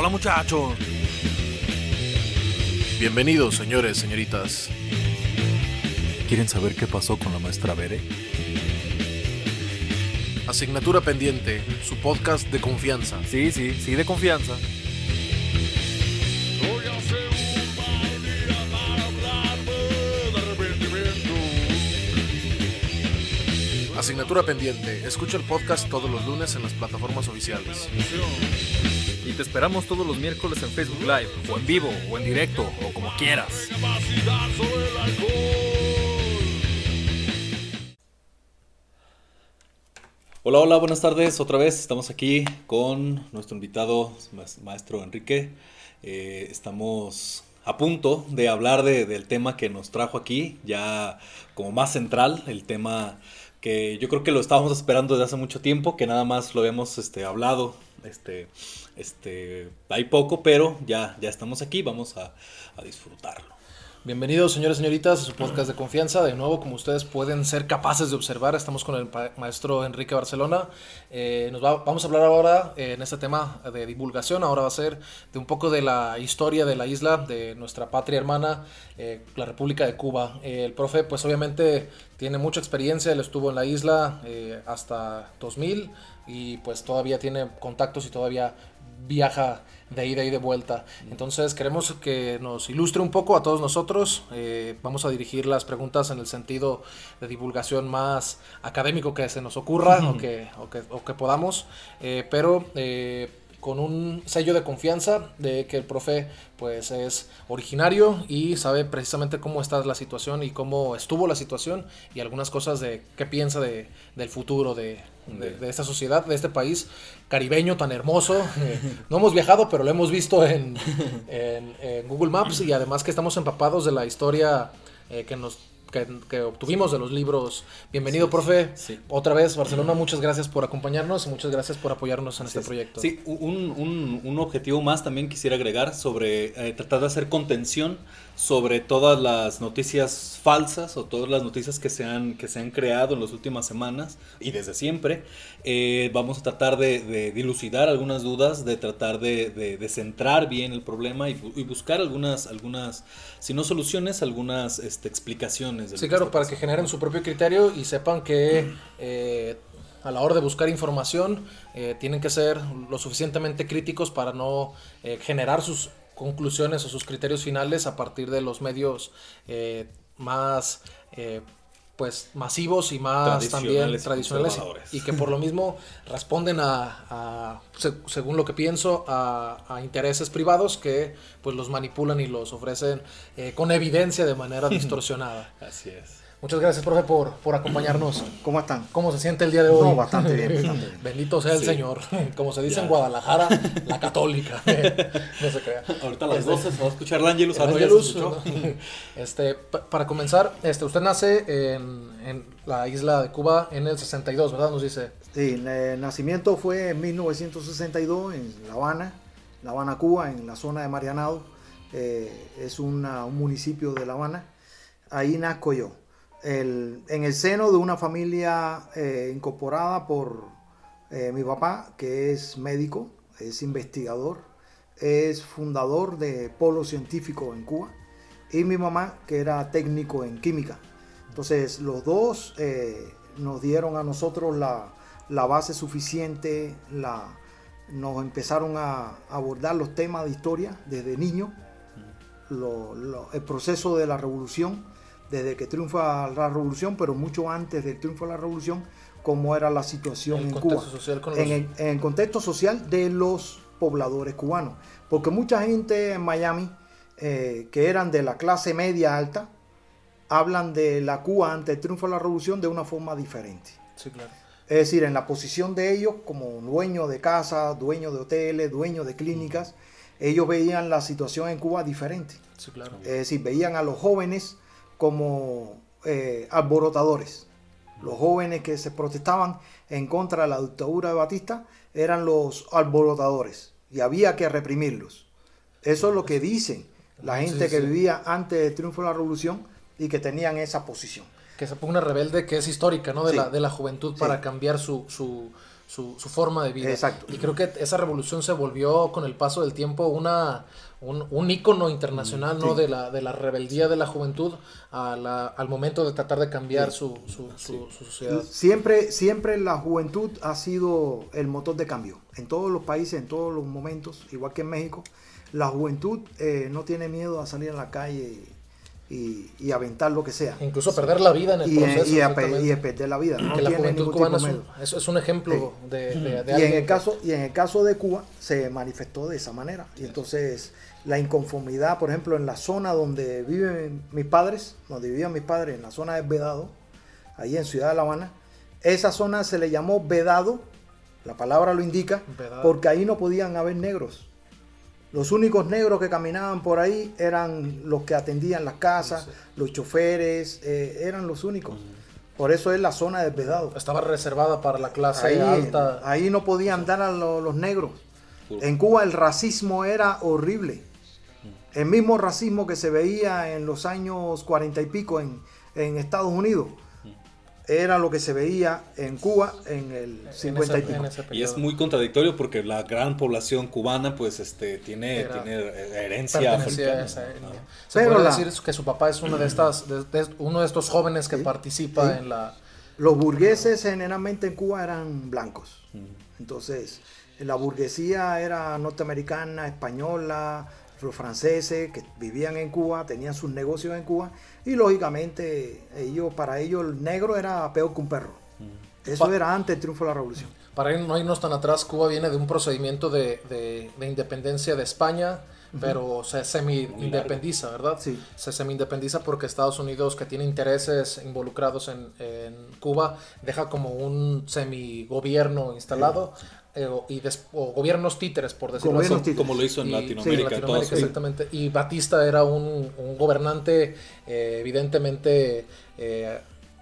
Hola muchachos. Bienvenidos, señores, señoritas. ¿Quieren saber qué pasó con la maestra Bere? Asignatura pendiente, su podcast de confianza. Sí, sí, sí, de confianza. Asignatura pendiente. Escucha el podcast todos los lunes en las plataformas oficiales. Y te esperamos todos los miércoles en Facebook Live, o en vivo, o en directo, o como quieras. Hola, hola, buenas tardes. Otra vez estamos aquí con nuestro invitado, maestro Enrique. Eh, estamos a punto de hablar del tema que nos trajo aquí, ya como más central, el tema que yo creo que lo estábamos esperando desde hace mucho tiempo, que nada más lo habíamos este, hablado, este, este, hay poco, pero ya, ya estamos aquí, vamos a, disfrutarlo. Bienvenidos, señores y señoritas, a su podcast de confianza. De nuevo, como ustedes pueden ser capaces de observar, estamos con el maestro Enrique Barcelona. Eh, nos vamos a hablar ahora eh, en este tema de divulgación. Ahora va a ser de un poco de la historia de la isla, de nuestra patria hermana, eh, la República de Cuba. el profe, pues obviamente tiene mucha experiencia. Él estuvo en la isla hasta 2000 y pues todavía tiene contactos y todavía viaja de ida y de vuelta. Entonces queremos que nos ilustre un poco a todos nosotros. Eh, vamos a dirigir las preguntas en el sentido de divulgación más académico que se nos ocurra o, que, o, que, podamos, eh, pero eh, con un sello de confianza de que el profe pues es originario y sabe precisamente cómo está la situación y cómo estuvo la situación y algunas cosas de qué piensa de, del futuro de, de, esta sociedad, de este país caribeño tan hermoso. no hemos viajado, pero lo hemos visto en, en, Google Maps y además que estamos empapados de la historia eh, que nos que, obtuvimos de los libros. Bienvenido, profe. Otra vez, Barcelona, muchas gracias por acompañarnos y muchas gracias por apoyarnos en este proyecto. Sí, un, un, un, objetivo más también quisiera agregar sobre eh, tratar de hacer contención sobre todas las noticias falsas o todas las noticias que se han, que se han creado en las últimas semanas y desde siempre. Eh, vamos a tratar de, dilucidar algunas dudas, de tratar de, centrar bien el problema y, buscar algunas, algunas, si no soluciones, algunas este, explicaciones. sí, claro, para que generen su propio criterio y sepan que... Eh, a la hora de buscar información eh, tienen que ser lo suficientemente críticos para no generar sus conclusiones o sus criterios finales a partir de los medios eh, más eh, pues masivos y más también tradicionales y, que por lo mismo responden a, según lo que pienso a, intereses privados que pues los manipulan y los ofrecen eh, con evidencia de manera distorsionada. Así es Muchas gracias, profe, por, por acompañarnos. ¿Cómo están? ¿Cómo se siente el día de hoy? No, bastante bien. Bendito sea el Señor. Como se dice en Guadalajara, la católica. no se crea. Ahorita a las 12 este, se va a escuchar la Angelus. Angelus este, para comenzar, este, usted nace en, en, la isla de Cuba en el 62, ¿verdad? Nos dice. Sí, el nacimiento fue en 1962 en La Habana, La Habana, Cuba, en la zona de Marianado. Eh, es una, un municipio de La Habana. Ahí nazco yo en el seno de una familia eh, incorporada por eh, mi papá, que es médico, es investigador, es fundador de Polo Científico en Cuba, y mi mamá, que era técnico en química. Entonces, los dos eh, nos dieron a nosotros la, base suficiente, la, nos empezaron a abordar los temas de historia desde niño, el proceso de la revolución desde que triunfa la revolución, pero mucho antes del triunfo de la revolución, cómo era la situación en Cuba. en, el, contexto social de los pobladores cubanos. Porque mucha gente en Miami, eh, que eran de la clase media alta, hablan de la Cuba ante el triunfo de la revolución de una forma diferente. Sí, claro. Es decir, en la posición de ellos como dueños de casa, dueños de hoteles, dueños de clínicas, ellos veían la situación en Cuba diferente. Sí, claro. Es decir, veían a los jóvenes como eh, alborotadores. Los jóvenes que se protestaban en contra de la dictadura de Batista eran los alborotadores y había que reprimirlos. Eso es lo que dicen la gente que vivía antes del triunfo de la revolución y que tenían esa posición. Que se ponga una rebelde que es histórica, ¿no? De, la, de la juventud para cambiar su, su, su forma de vida. Exacto. Y creo que esa revolución se volvió con el paso del tiempo una, un, un ícono internacional ¿no? Sí. de, la, de la rebeldía de la juventud a la- al momento de tratar de cambiar su, su, su- su sociedad. Siempre, siempre la juventud ha sido el motor de cambio. En todos los países, en todos los momentos, igual que en México, la juventud eh, no tiene miedo a salir a la calle y, y- aventar lo que sea. Incluso perder la vida en el Y, proceso. y a, y a perder la vida. No que la juventud cubana es un, es, es un ejemplo de, de- de y, en alguien el que- caso, y en el caso de Cuba se manifestó de esa manera. Y entonces la inconformidad, por ejemplo, en la zona donde viven mis padres, donde vivían mis padres, en la zona de Vedado, ahí en Ciudad de La Habana, esa zona se le llamó Vedado, la palabra lo indica, Vedado. porque ahí no podían haber negros. Los únicos negros que caminaban por ahí eran los que atendían las casas, los choferes, eh, eran los únicos. Por eso es la zona de Vedado. estaba reservada para la clase Ahí, alta. ahí no podían dar a lo- los negros. En Cuba el racismo era horrible. El mismo racismo que se veía en los años cuarenta y pico en, en Estados Unidos era lo que se veía en Cuba en el en cincuenta y pico. Y es muy contradictorio porque la gran población cubana pues este tiene, Era- tiene herencia africana. esa. Se Pero puede la- decir que su papá es uno de estas, de- de- uno de estos jóvenes que Sí, participa sí. en la Los burgueses generalmente en Cuba eran blancos. Entonces, la burguesía era norteamericana, española, los franceses que vivían en Cuba, tenían sus negocios en Cuba y lógicamente ellos, para ellos el negro era peor que un perro. Eso Pa- era antes del triunfo de la revolución. Para no irnos tan atrás, Cuba viene de un procedimiento de, de- de independencia de España, pero se semi-independiza, ¿verdad? Sí. Se semi-independiza porque Estados Unidos, que tiene intereses involucrados en, en Cuba, deja como un semi-gobierno instalado eh, o- y des- o gobiernos títeres, por decirlo Gobiernos así. títeres. Como lo hizo en Y- Latinoamérica. sí, en Latinoamérica, exactamente. Y Batista era un, un gobernante eh, evidentemente eh,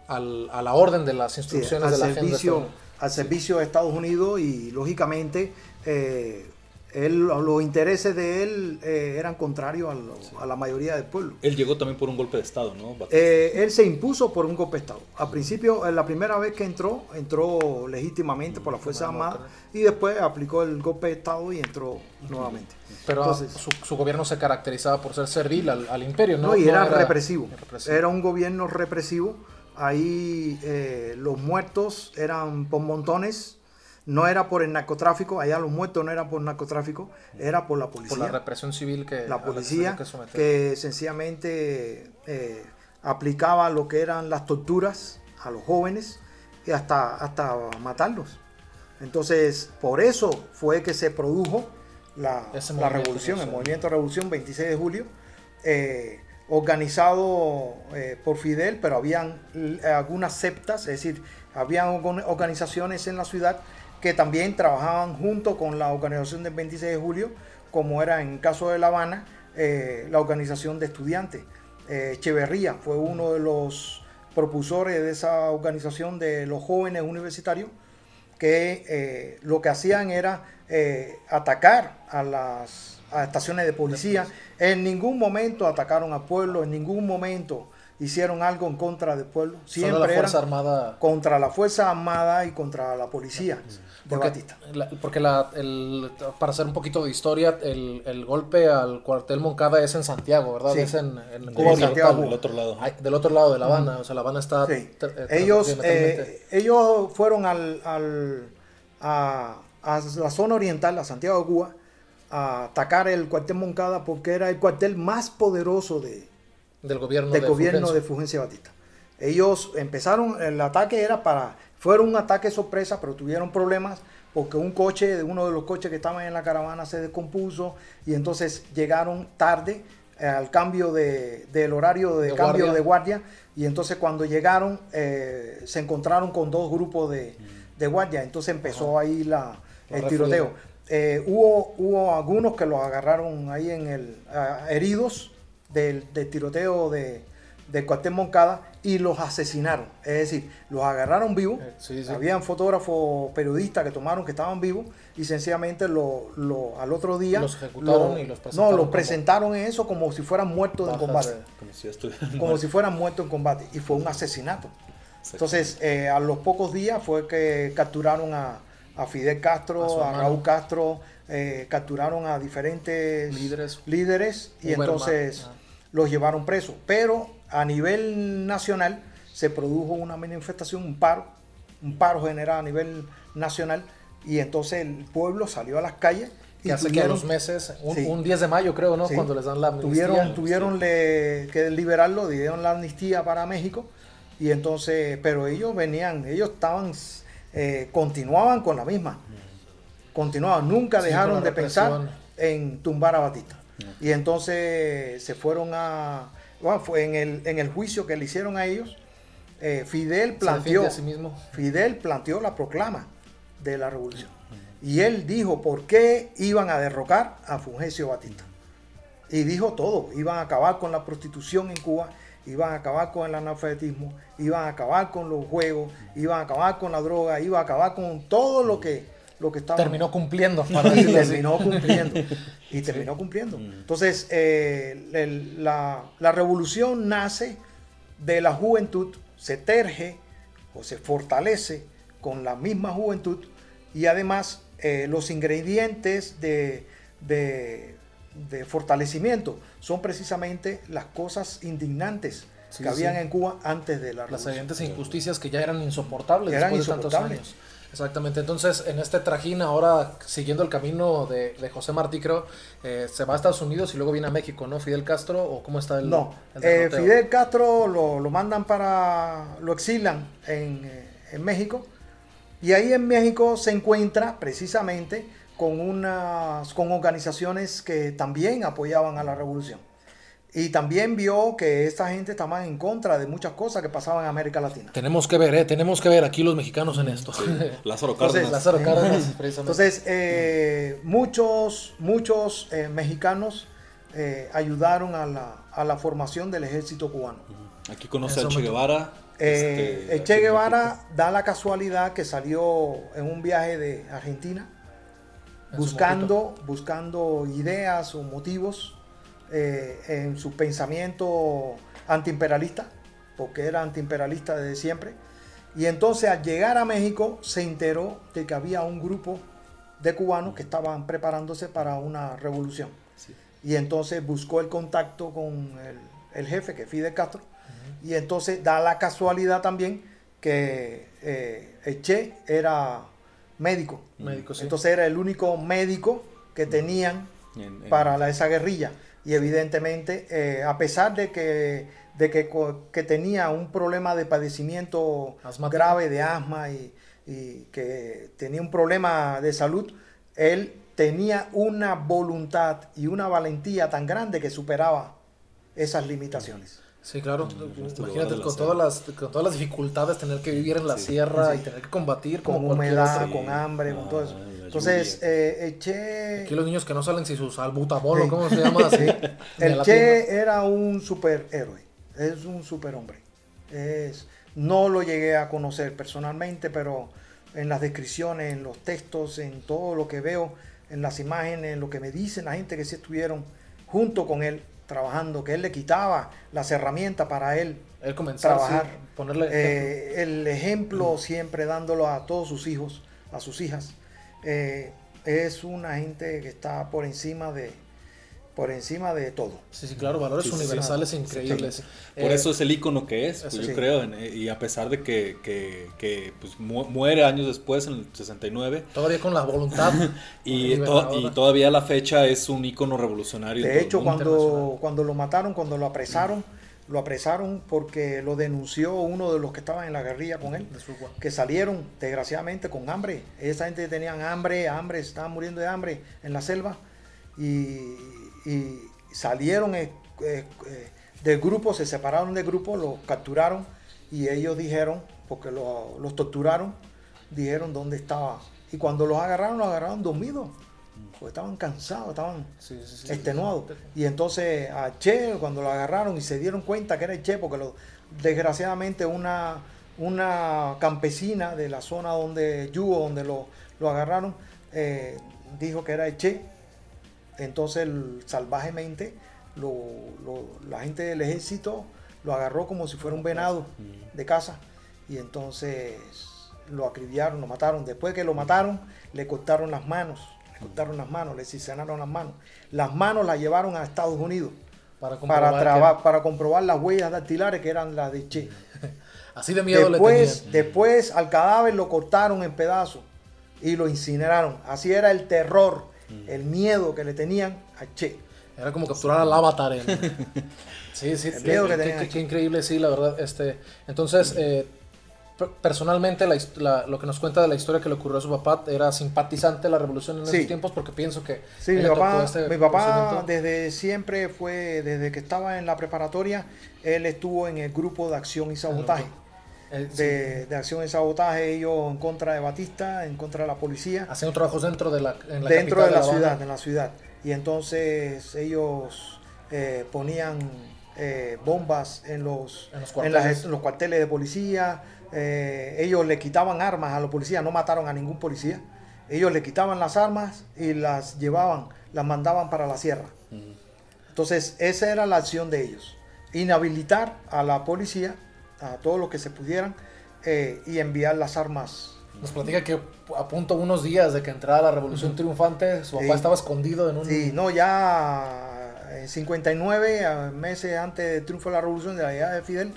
al- a la orden de las Sí, instrucciones al, de la agenda servicio, estadounidense. al servicio de Estados Unidos y lógicamente eh, él- los intereses de él eh, eran contrarios a, lo- a la mayoría del pueblo. Él llegó también por un golpe de estado, ¿no? Eh, él se impuso por un golpe de Estado. Al principio, la primera vez que entró, entró legítimamente por la Fuerza Armada y después aplicó el golpe de Estado y entró nuevamente. Pero Entonces- su, su gobierno se caracterizaba por ser servil al, al imperio, ¿no? No, y No era, represivo. represivo. Era un gobierno represivo. Ahí eh, los muertos eran por montones. No era por el narcotráfico. Allá los muertos no eran por narcotráfico. Era por la policía. por la represión civil que la policía que que sencillamente eh, aplicaba lo que eran las torturas a los jóvenes y hasta, hasta matarlos. Entonces, por eso fue que se produjo la, la revolución, el movimiento de revolución 26 de julio, eh, organizado eh, por Fidel, pero habían algunas septas, es decir, habían organ- organizaciones en la ciudad que también trabajaban junto con la organización del 26 de julio, como era en el caso de La Habana, eh, la organización de estudiantes. Eh, Echeverría fue uno de los propulsores de esa organización de los jóvenes universitarios que eh, lo que hacían era eh, atacar a las a estaciones de policía. En ningún momento atacaron al pueblo, en ningún momento hicieron algo en contra del pueblo. Solo Siempre la eran Fuerza Armada. contra la Fuerza Armada y contra la policía de Porque, Batista. la- porque la- el- para hacer un poquito de historia, el, el golpe al cuartel Moncada es en Santiago, ¿verdad? Sí. Es en, en Sí, Cuba Santiago, del otro lado. Ay, del otro lado de La Habana. O sea, La Habana está. Ellos, eh, ellos fueron al, al- a, a la zona oriental, a Santiago de Cuba, a atacar el cuartel Moncada porque era el cuartel más poderoso de, del gobierno del de gobierno Fulgencio. de Fulgencio Batista. Ellos empezaron, el ataque era para, fueron un ataque sorpresa, pero tuvieron problemas porque un coche, uno de los coches que estaban en la caravana se descompuso y entonces llegaron tarde eh, al cambio de, del horario de, De cambio guardia. de guardia y entonces cuando llegaron eh, se encontraron con dos grupos de, de guardia, entonces empezó ahí la, el tiroteo. Eh, hubo, hubo algunos que los agarraron ahí en el ah, heridos del, del tiroteo de, del cuartel Moncada y los asesinaron. Es decir, los agarraron vivos. Eh, sí, sí. Habían fotógrafos, periodistas que tomaron que estaban vivos y sencillamente lo, lo- al otro día Los ejecutaron lo- y los no, presentaron los como presentaron en eso como si fueran muertos en combate. Como si ya estuvieran Como si fueran muertos en combate. Y fue un asesinato. Entonces, eh, a los pocos días fue que capturaron a, a Fidel Castro, A. Raúl Castro, eh, capturaron a diferentes Líderes. líderes y entonces ah. Los llevaron presos. Pero a nivel nacional se produjo una manifestación, un paro, un paro general a nivel nacional y entonces el pueblo salió a las calles y Que hace que tuvieron- los meses, un, Sí. un 10 de mayo creo, ¿no? Sí. Cuando les dan la amnistía. tuvieron, tuvieron le- que liberarlo, dieron la amnistía para México y entonces, pero ellos venían, ellos estaban, eh, continuaban con la misma, continuaban, nunca Sí, dejaron de pensar en tumbar a Batista. Y entonces se fueron a, bueno, fue en el, en el juicio que le hicieron a ellos, eh, Fidel planteó, a sí mismo. Fidel planteó la proclama de la revolución. Y él dijo por qué iban a derrocar a Fulgencio Batista. Y dijo todo, iban a acabar con la prostitución en Cuba, iban a acabar con el analfabetismo, iban a acabar con los juegos, iban a acabar con la droga, iban a acabar con todo lo que, lo que estaba... Terminó cumpliendo. para y terminó cumpliendo. Y terminó cumpliendo. Entonces, eh, el- la, la revolución nace de la juventud, se terge o se fortalece con la misma juventud y además eh, los ingredientes de, de- de fortalecimiento son precisamente las cosas indignantes Sí, que habían sí. en Cuba antes de la Las revolución. evidentes injusticias que ya eran insoportables Eran después de tantos años. Exactamente. Entonces, en este trajín, ahora siguiendo el camino de, de José Martí, creo, eh, se va a Estados Unidos y luego viene a México, ¿no? Fidel Castro, o cómo está el. No, el eh? Fidel Castro lo, lo mandan para, lo exilan en, eh, en México y ahí en México se encuentra precisamente con unas con organizaciones que también apoyaban a la revolución y también vio que esta gente estaba en contra de muchas cosas que pasaban en América Latina. Tenemos que ver, ¿eh? Tenemos que ver aquí los mexicanos en esto. Lázaro Entonces, Cárdenas. Lázaro Cárdenas, precisamente. Entonces, eh, muchos, muchos eh, mexicanos eh, ayudaron a la, a la formación del ejército cubano. Aquí conoce a Che Guevara. Eh, este, Che Guevara da la casualidad que salió en un viaje de Argentina buscando, buscando ideas o motivos eh, en su pensamiento antiimperialista, porque era antiimperialista desde siempre. Y entonces al llegar a México se enteró de que había un grupo de cubanos que estaban preparándose para una revolución. Sí. Y entonces buscó el contacto con el, el jefe, que es Fidel Castro. Y entonces da la casualidad también que eh, Che era médico. Médico, sí. Entonces era el único médico que tenían En- en- para la- esa guerrilla. Y evidentemente, eh, a pesar de que, de que, co- que tenía un problema de padecimiento Asmático. grave de asma y, y que tenía un problema de salud, él tenía una voluntad y una valentía tan grande que superaba esas limitaciones. Sí, claro. este Imagínate la con todas, las, con todas las dificultades, tener que vivir en la Sí, sierra sí. y tener que combatir Con cualquier humedad, otro. con hambre, con todo eso. Ah, Entonces, eh, el Che... Aquí los niños que no salen sin sus albutamol, Sí. ¿cómo se llama? Así, ni a El la tienda. Che era un superhéroe, es un superhombre. Es, no lo llegué a conocer personalmente, pero en las descripciones, en los textos, en todo lo que veo, en las imágenes, en lo que me dicen la gente que sí estuvieron junto con él trabajando, que él le quitaba las herramientas para él Él comenzar, trabajar. sí, ponerle Eh, el ejemplo siempre dándolo a todos sus hijos, a sus hijas. Eh, es una gente que está por encima de, por encima de todo. Sí, sí, claro, valores Sí, sí, sí. universales increíbles. Por Eh, eso es el icono que es, pues, yo sí. creo, en- y a pesar de que, que, que, pues, mu- muere años después, en el 69, Todavía con la voluntad. y, to- y todavía a la fecha es un icono revolucionario. De hecho, cuando, cuando lo mataron, cuando lo apresaron, lo apresaron porque lo denunció uno de los que estaban en la guerrilla con él, que salieron desgraciadamente con hambre. Esa gente tenían hambre, hambre, estaban muriendo de hambre en la selva y, y salieron eh, eh, eh, del grupo, se separaron del grupo, los capturaron y ellos dijeron, porque lo- los torturaron, dijeron dónde estaba. Y cuando los agarraron, los agarraron dormidos, porque estaban cansados, estaban Sí, sí, sí. extenuado. Y entonces a Che, cuando lo agarraron y se dieron cuenta que era el Che, porque lo, desgraciadamente una, una campesina de la zona donde Yugo, donde lo, lo agarraron, eh, dijo que era el Che. Entonces salvajemente lo- lo- la gente del ejército lo agarró como si fuera un venado de casa. Y entonces lo acribillaron, lo mataron. Después que lo mataron, le cortaron las manos, cortaron las manos, le cisenaron las manos. Las manos las llevaron a Estados Unidos Para para, comprobar traba- que- para comprobar las huellas dactilares que eran las de Che. Así de miedo le Después, tenían. después al cadáver lo cortaron en pedazos y lo incineraron. Así era el terror, Mm. el miedo que le tenían a Che. Era como capturar al avatar. en- Sí, sí, El miedo qué, que tenían. qué- qué increíble, sí, la verdad. Este, entonces, eh, personalmente, la la- lo que nos cuenta de la historia que le ocurrió a su papá era simpatizante a la revolución en Sí. esos tiempos porque pienso que Sí, él mi papá, este mi papá desde siempre fue, desde que estaba en la preparatoria, él estuvo en el grupo de acción y sabotaje. Eh, sí, De, de acción y sabotaje, ellos en contra de Batista, en contra de la policía, Haciendo trabajos dentro de la, en la dentro de la ciudad, en la ciudad. Y entonces ellos eh, ponían eh, bombas en los, En los en cuarteles. las- en los cuarteles de policía. Eh, ellos le quitaban armas a los policías, no mataron a ningún policía. Ellos le quitaban las armas y las llevaban, las mandaban para la sierra. Entonces, esa era la acción de ellos. Inhabilitar a la policía, a todos los que se pudieran, eh, y enviar las armas. Nos platica que a punto unos días de que entrara la revolución triunfante, su papá Sí. estaba escondido en un... Sí, no, ya en 59, a meses antes del triunfo de la revolución, de la llegada de Fidel,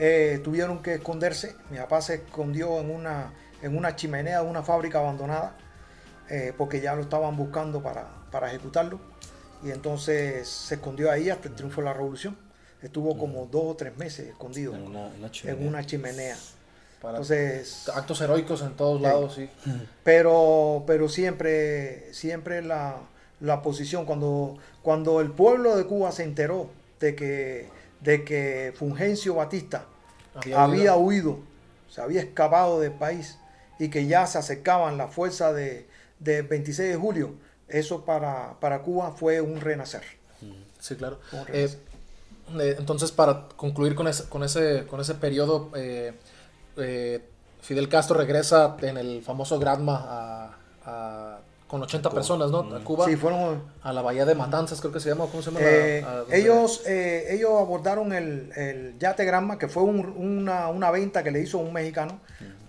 eh, tuvieron que esconderse. Mi papá se escondió en una, en una chimenea de una fábrica abandonada, eh, porque ya lo estaban buscando para, para ejecutarlo. Y entonces se escondió ahí hasta el triunfo de la revolución. Estuvo como dos o tres meses escondido En una, una en chimenea. una chimenea. para Entonces, actos heroicos en todos Sí. lados, sí. pero, pero siempre, siempre la, la posición, cuando, cuando el pueblo de Cuba se enteró de que, de que Fulgencio Batista Había había, huido. huido, se había escapado del país y que ya se acercaban las fuerzas de, de 26 de julio, eso para, para Cuba fue un renacer. Sí, claro. Eh, renacer. eh, entonces, para concluir con ese, con ese, con ese periodo, eh, eh, Fidel Castro regresa en el famoso Granma a, a- con 80 personas, ¿no? A Cuba, Sí, fueron, a la bahía de Matanzas, creo que se llama. ¿Cómo se llama? Eh, la- a donde- ellos, eh, ellos abordaron el, el yate Granma, que fue un- una, una venta que le hizo un mexicano.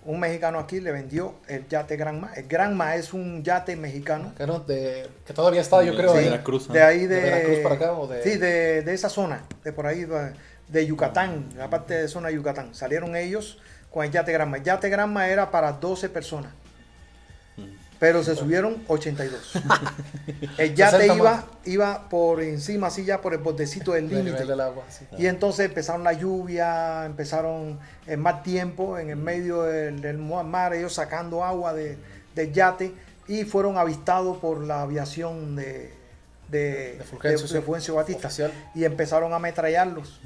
Un mexicano aquí le vendió el yate Granma. El Granma es un yate mexicano. que, era de- que todavía está, yo creo. de ahí. Veracruz, ¿no? De ahí de, ¿De Veracruz para acá o de- Sí, de, de esa zona, de por ahí, de, de Yucatán, la parte de zona de Yucatán. Salieron ellos con el yate Granma. El yate Granma era para 12 personas. Pero se subieron 82. El yate 60 iba, iba por encima, así ya por el bordecito del límite. sí. Y entonces empezaron la lluvia, empezaron en más tiempo en el medio del, del mar, ellos sacando agua de- del yate y fueron avistados por la aviación de, de, De Fulgencio, de- de sí. Fulgencio Batista Oficial. y empezaron a ametrallarlos.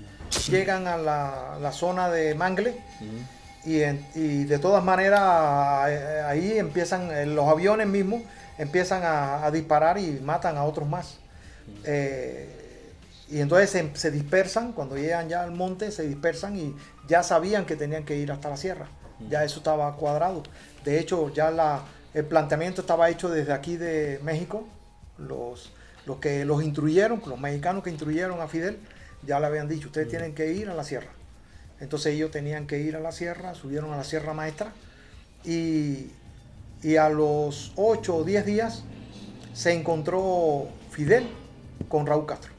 Llegan a la, la zona de Mangle y, en- y de todas maneras eh, ahí empiezan eh, los aviones mismos empiezan a, a disparar y matan a otros más. Eh, y entonces se, se dispersan, cuando llegan ya al monte, se dispersan y ya sabían que tenían que ir hasta la sierra. Ya eso estaba cuadrado. De hecho, ya la, el planteamiento estaba hecho desde aquí de México. Los, los que los instruyeron, los mexicanos que instruyeron a Fidel, ya le habían dicho, ustedes tienen que ir a la sierra. Entonces ellos tenían que ir a la sierra, subieron a la Sierra Maestra y, y a los 8 o 10 días se encontró Fidel con Raúl Castro.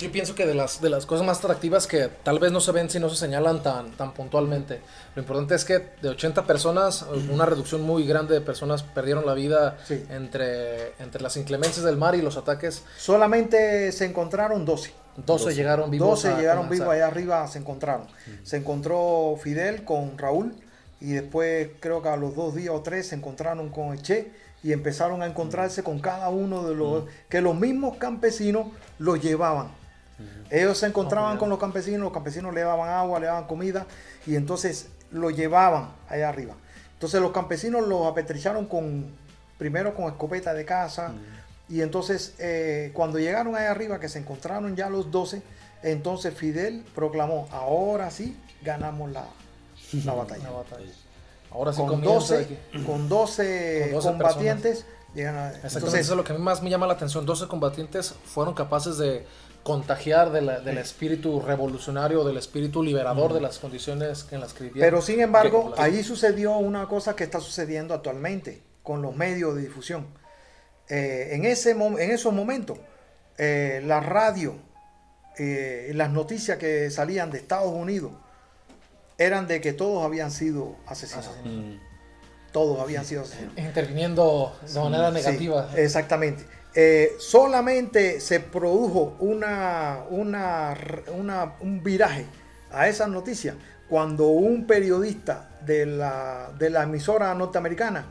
Yo pienso que de las, de las cosas más atractivas que tal vez no se ven si no se señalan tan, tan puntualmente. Lo importante es que de 80 personas, una reducción muy grande de personas perdieron la vida Sí. entre, entre las inclemencias del mar y los ataques. Solamente se encontraron 12. 12, llegaron vivos. 12 a llegaron vivos allá arriba, se encontraron. Se encontró Fidel con Raúl y después creo que a los dos días o tres se encontraron con el Che y empezaron a encontrarse con cada uno de los que los mismos campesinos los llevaban. Ellos se encontraban Oh, con los campesinos, los campesinos le daban agua, le daban comida y entonces lo llevaban allá arriba. Entonces los campesinos los apetrecharon con primero con escopeta de caza y entonces eh, cuando llegaron allá arriba que se encontraron ya los 12, entonces Fidel proclamó, ahora sí ganamos la, la batalla. La batalla. Ahora sí Con comienza 12, aquí. con 12 Con 12 combatientes llegan a- Exactamente, entonces, eso es lo que a mí más me llama la atención. 12 combatientes fueron capaces de contagiar de la- del espíritu revolucionario, del espíritu liberador de las condiciones en las que vivían. Pero sin embargo, ahí sucedió una cosa que está sucediendo actualmente con los medios de difusión. Eh, en, ese, mom- en esos momentos, eh, la radio, eh, las noticias que salían de Estados Unidos eran de que todos habían sido asesinados. Mm. Todos habían sido asesinados. interviniendo de manera Sí, negativa. exactamente. Eh, solamente se produjo una, una, una- un viraje a esa noticia cuando un periodista de la, de la emisora norteamericana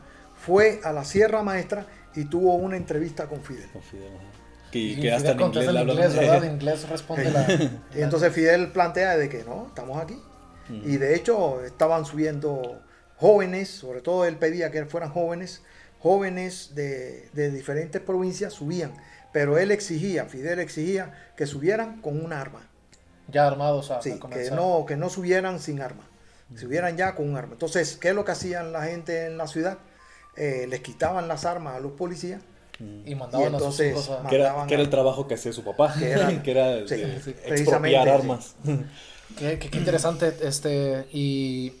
fue a la Sierra Maestra y tuvo una entrevista con Fidel. Con Fidel, ajá. Que, Y que hasta en inglés inglés, ¿verdad? En inglés responde la... Y entonces Fidel plantea de que no, estamos aquí. Y de hecho estaban subiendo jóvenes, sobre todo él pedía que fueran jóvenes, jóvenes de, de diferentes provincias subían, pero él exigía, Fidel exigía que subieran con un arma, ya armados a, a sí, que no, que no subieran sin arma, subieran ya con un arma. Entonces, ¿qué es lo que hacían la gente en la ciudad? Eh, les quitaban las armas a los policías Y mandaban Y entonces, a sus hijos a... Que era, que era el trabajo que hacía su papá, Que que era- era, sí, de sí, expropiar precisamente, armas. Qué, qué- qué interesante, este, y,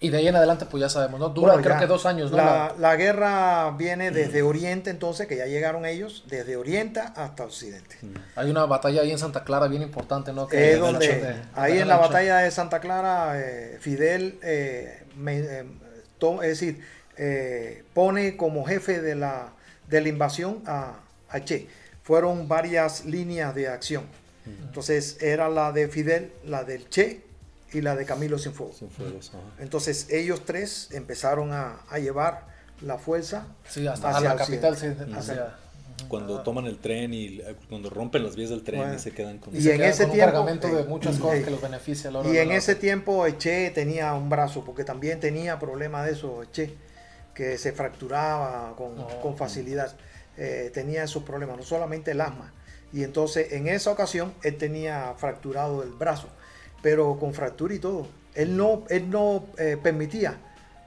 y de ahí en adelante, pues ya sabemos, ¿no? Dura Bueno, creo ya, que dos años, ¿no? La, la guerra viene desde Oriente entonces, que ya llegaron ellos, desde Oriente hasta Occidente. Hay una batalla ahí en Santa Clara bien importante, ¿no? Que Es donde, de- ahí de en la batalla de Santa Clara, eh, Fidel, eh, me- eh, to- es decir, eh, pone como jefe de la, de la invasión a, a Che. Fueron varias líneas de acción. Entonces era la de Fidel, la del Che y la de Camilo Cienfuegos. Sin fuegos, ajá. Entonces ellos tres empezaron a, a llevar la fuerza Sí, hasta hacia la capital, sí, occidente. hacia... Cuando toman el tren y eh, cuando rompen las vías del tren Bueno. y se quedan con... Y se en quedan ese con un tiempo, cargamento de eh, muchas eh, cosas eh, que los beneficia a la hora Y en la- ese tiempo Eche tenía un brazo, porque también tenía problemas de eso, Eche, que se fracturaba con, Oh. con facilidad. Eh, tenía esos problemas, no solamente el asma. Y entonces en esa ocasión él tenía fracturado el brazo, pero con fractura y todo. Él no, él no eh, permitía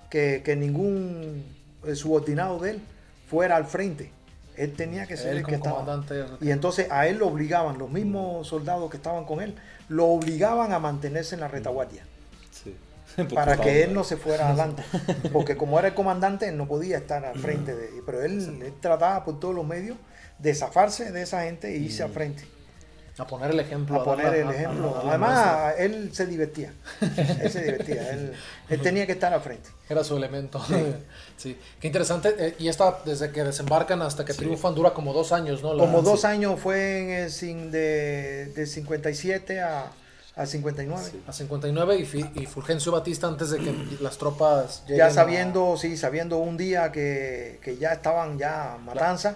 que, que ningún eh, subordinado de él fuera al frente. Él tenía que ser Él el que como estaba. comandante... Y entonces a él lo obligaban, los mismos soldados que estaban con él, lo obligaban a mantenerse en la retaguardia Sí. Para que él no se fuera adelante. Porque como era el comandante, él no podía estar al frente de Pero él, él trataba por todos los medios de zafarse de esa gente e irse al frente. A poner el ejemplo. A poner el ejemplo. a- a- a- Además, él se divertía. Él se divertía. Él, él tenía que estar al frente. Era su elemento. Sí. Qué interesante. eh, y esta, desde que desembarcan hasta que Sí. triunfan, dura como dos años, ¿no? La- Como dos sí. años fue en el, sin- de, de 57 a, a 59. Sí. A 59 y, y Fulgencio Batista antes de que las tropas lleguen ya a- sabiendo, sí, sabiendo un día que, que ya estaban ya matanza,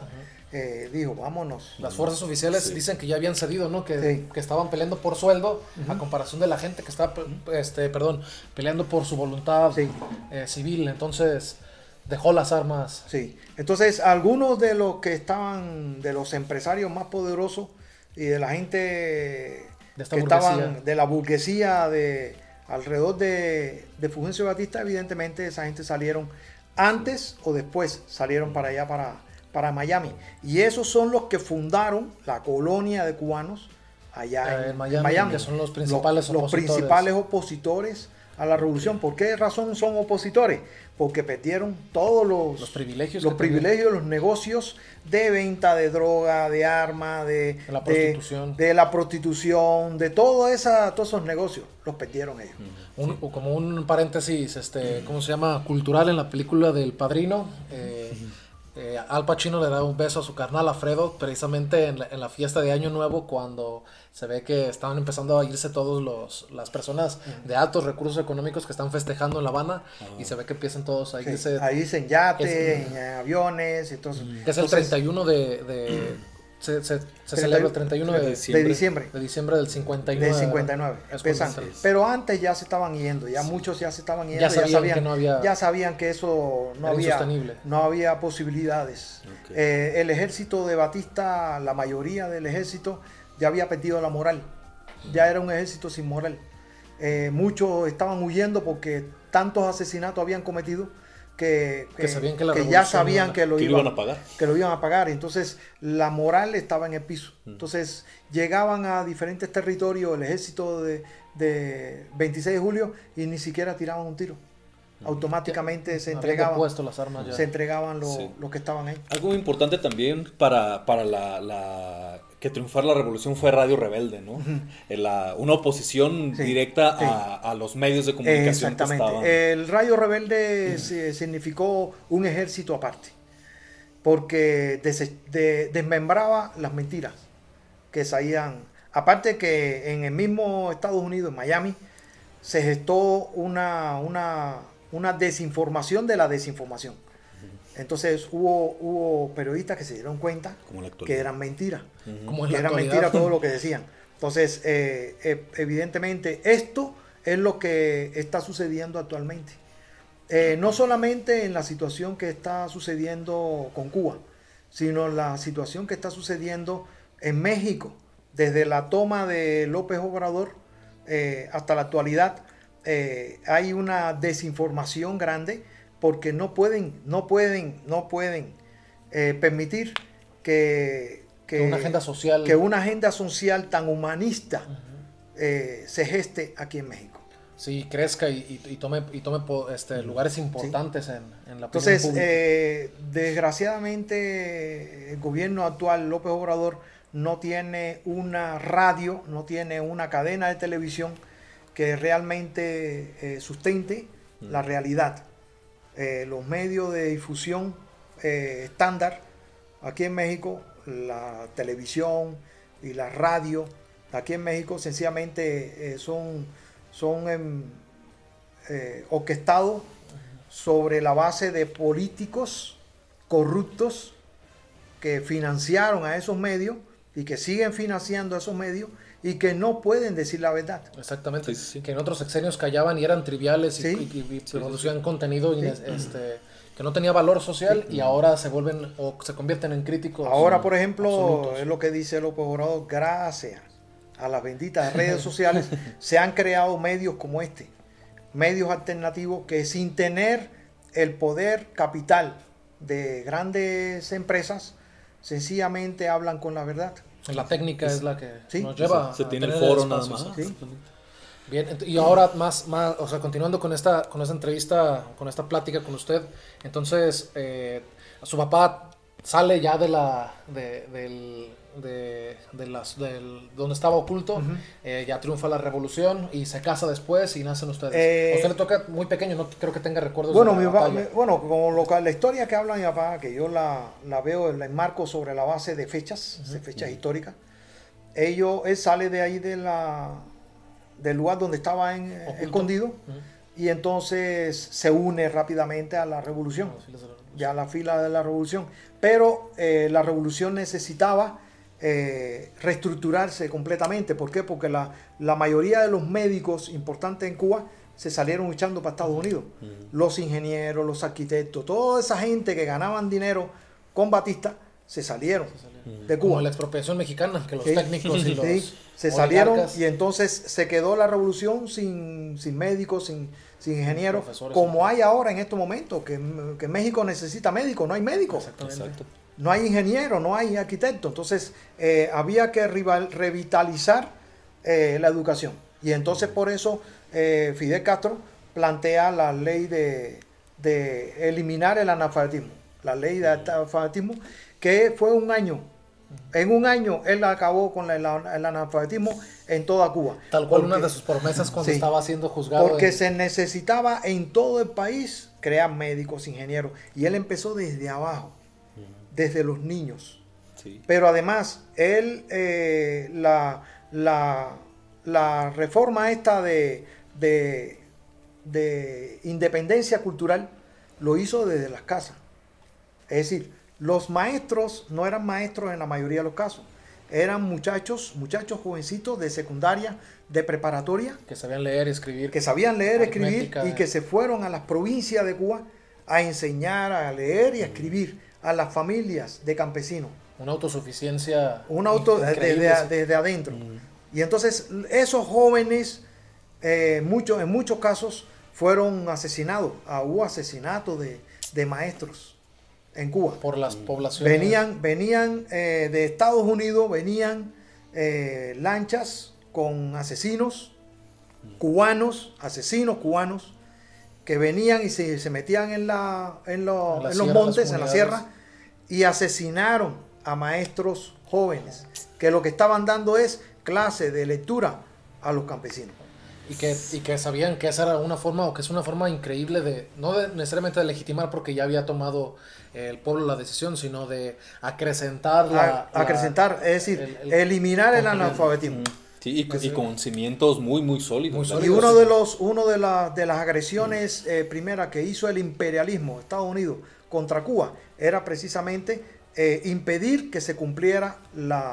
eh, dijo, vámonos. Las fuerzas oficiales Sí. dicen que ya habían cedido, ¿no? Que, Sí. que estaban peleando por sueldo, a comparación de la gente que está, pe- este, perdón, peleando por su voluntad Sí. eh, civil. Entonces, dejó las armas. Sí. Entonces, algunos de los que estaban, de los empresarios más poderosos y de la gente De esta que estaban, de la burguesía de alrededor de, de Fulgencio Batista, evidentemente esa gente salieron antes o después, salieron para allá, para, para Miami. Y esos son los que fundaron la colonia de cubanos allá Eh, en, en Miami, que son los principales los, los opositores. principales opositores a la revolución. ¿Por qué razón son opositores? Porque perdieron todos los, Los privilegios los privilegios, los negocios de venta de droga, de arma, de, De la prostitución. de, la prostitución, de todo esa, todos esos negocios, los perdieron ellos. Un- Como un paréntesis, este, ¿cómo se llama? Cultural en la película del Padrino. eh, eh, Al Pacino le da un beso a su carnal Alfredo, precisamente en la, en la fiesta de Año Nuevo, cuando se ve que estaban empezando a irse todos los las personas de altos recursos económicos que están festejando en La Habana y se ve que empiezan todos a Sí, irse. ahí dicen yates, es- en aviones, entonces, que es el entonces, 31 de... de- se se- se 31 celebra el 31 de, de de diciembre. diciembre. de diciembre del 59. De 59. Es empiezan. cuando se- Pero antes ya se estaban yendo, ya muchos ya se estaban yendo, Ya ya sabían sabían, que no había- ya sabían que eso no había, no había posibilidades. Eh, el ejército de Batista, la mayoría del ejército, ya había perdido la moral. Ya era un ejército sin moral. Eh, muchos estaban huyendo porque tantos asesinatos habían cometido que, Que sabían que la ya sabían que lo que lo iban, iban a pagar. que lo iban a pagar. Entonces la moral estaba en el piso. Entonces llegaban a diferentes territorios el ejército de, de 26 de julio y ni siquiera tiraban un tiro. Automáticamente se entregaban, las armas ya. se entregaban los, Sí. los que estaban ahí. Algo importante también para, para la, la- que triunfar la revolución fue Radio Rebelde, ¿no? La- una oposición Sí, directa sí. A, a los medios de comunicación que Exactamente. estaban. El Rayo Rebelde significó un ejército aparte, porque de- desmembraba las mentiras que salían. Aparte que en el mismo Estados Unidos, en Miami, se gestó una, una, una desinformación de la desinformación. Entonces hubo, hubo periodistas que se dieron cuenta Como que eran mentiras. Como que la era actualidad. mentira todo lo que decían. Entonces, eh, eh, evidentemente, esto es lo que está sucediendo actualmente. Eh, no solamente en la situación que está sucediendo con Cuba, sino la situación que está sucediendo en México, desde la toma de López Obrador eh, hasta la actualidad, eh, hay una desinformación grande porque no pueden, no pueden, no pueden eh, permitir que, Que una agenda social. que una agenda social tan humanista eh, se geste aquí en México. Sí, crezca y, y- y tome, y tome este, lugares importantes en, en la Entonces, eh, desgraciadamente, el gobierno actual, López Obrador, no tiene una radio, no tiene una cadena de televisión que realmente eh, sustente la realidad. Eh, los medios de difusión eh, estándar aquí en México, la televisión y la radio, aquí en México sencillamente eh, son, son orquestados sobre la base de políticos corruptos que financiaron a esos medios y que siguen financiando a esos medios y que no pueden decir la verdad. Exactamente. Sí, sí, sí. Que en otros sexenios callaban y eran triviales y, Sí. y- y sí, producían contenido este, que no tenía valor social y ahora se vuelven o se convierten en críticos. Ahora, por ejemplo, absolutos. es lo que dice López Obrador, gracias a las benditas redes sociales se han creado medios como este, medios alternativos que sin tener el poder capital de grandes empresas, sencillamente hablan con la verdad. La técnica es la que Sí, nos lleva se, se a tiene el foro nada espacios. más. Sí. Bien, y ahora más, más, o sea, continuando con esta, con esta entrevista, con esta plática con usted, entonces, eh, su papá sale ya de la, de, del, de, de las, del, donde estaba oculto, eh, ya triunfa la revolución y se casa después y nacen ustedes. Eh, usted le toca muy pequeño, no creo que tenga recuerdos Bueno, de mi papá- mi- bueno, como lo la historia que habla mi papá, que yo la, la veo, la enmarco sobre la base de fechas, de fechas históricas. Ellos, él sale de ahí de la, del lugar donde estaba en- Oculto. escondido y entonces se une rápidamente a la revolución, revolución. Ya la fila de la revolución. Pero eh, la revolución necesitaba eh, reestructurarse completamente. ¿Por qué? Porque la, la mayoría de los médicos importantes en Cuba se salieron echando para Estados Unidos. Los ingenieros, los arquitectos, toda esa gente que ganaban dinero con Batista se salieron de Como Cuba. la expropiación mexicana, que los Sí, técnicos y los sí, se salieron y entonces se quedó la revolución sin, sin médicos, sin, sin ingenieros, Profesores, como hay ahora en estos momentos, que, que México necesita médicos, no hay médicos, Exactamente. Exacto. no hay ingenieros, no hay arquitectos, entonces eh, había que rival- revitalizar eh, la educación. Y entonces por eso eh, Fidel Castro plantea la ley de, de eliminar el analfabetismo, la ley de analfabetismo, que fue un año. En un año él acabó con la- la- el analfabetismo en toda Cuba. Tal cual Porque- una de sus promesas cuando Sí. estaba siendo juzgado. porque en- se necesitaba en todo el país crear médicos, ingenieros. Y él empezó desde abajo, desde los niños. Sí. Pero además, él, eh, la, la, la reforma esta de, de, de independencia cultural lo hizo desde las casas. Es decir, los maestros no eran maestros en la mayoría de los casos. Eran muchachos, muchachos jovencitos de secundaria, de preparatoria, que sabían leer y escribir. que sabían leer, escribir Aritmética, y que se fueron a las provincias de Cuba a enseñar a leer y a escribir a las familias de campesinos. Una autosuficiencia. Un auto desde, desde adentro. Y entonces esos jóvenes, eh, muchos, en muchos casos, fueron asesinados. Ah, hubo asesinatos de, de maestros en Cuba. Por las poblaciones. Venían, venían eh, de Estados Unidos, venían eh, lanchas con asesinos cubanos, asesinos cubanos, que venían y se, se metían en, la, en, lo- En la en los montes, en la sierra, y asesinaron a maestros jóvenes, que lo que estaban dando es clase de lectura a los campesinos. Y que, y que sabían que esa era una forma, o que es una forma increíble de, no de, necesariamente de legitimar porque ya había tomado eh, el pueblo la decisión, sino de acrecentar la... A- la- acrecentar, es decir, el- el- eliminar el analfabetismo. Sí, y, y con cimientos muy, muy sólidos. Y uno de los uno de, la- de las agresiones eh, primeras que hizo el imperialismo de Estados Unidos contra Cuba era precisamente eh, impedir que se cumpliera la,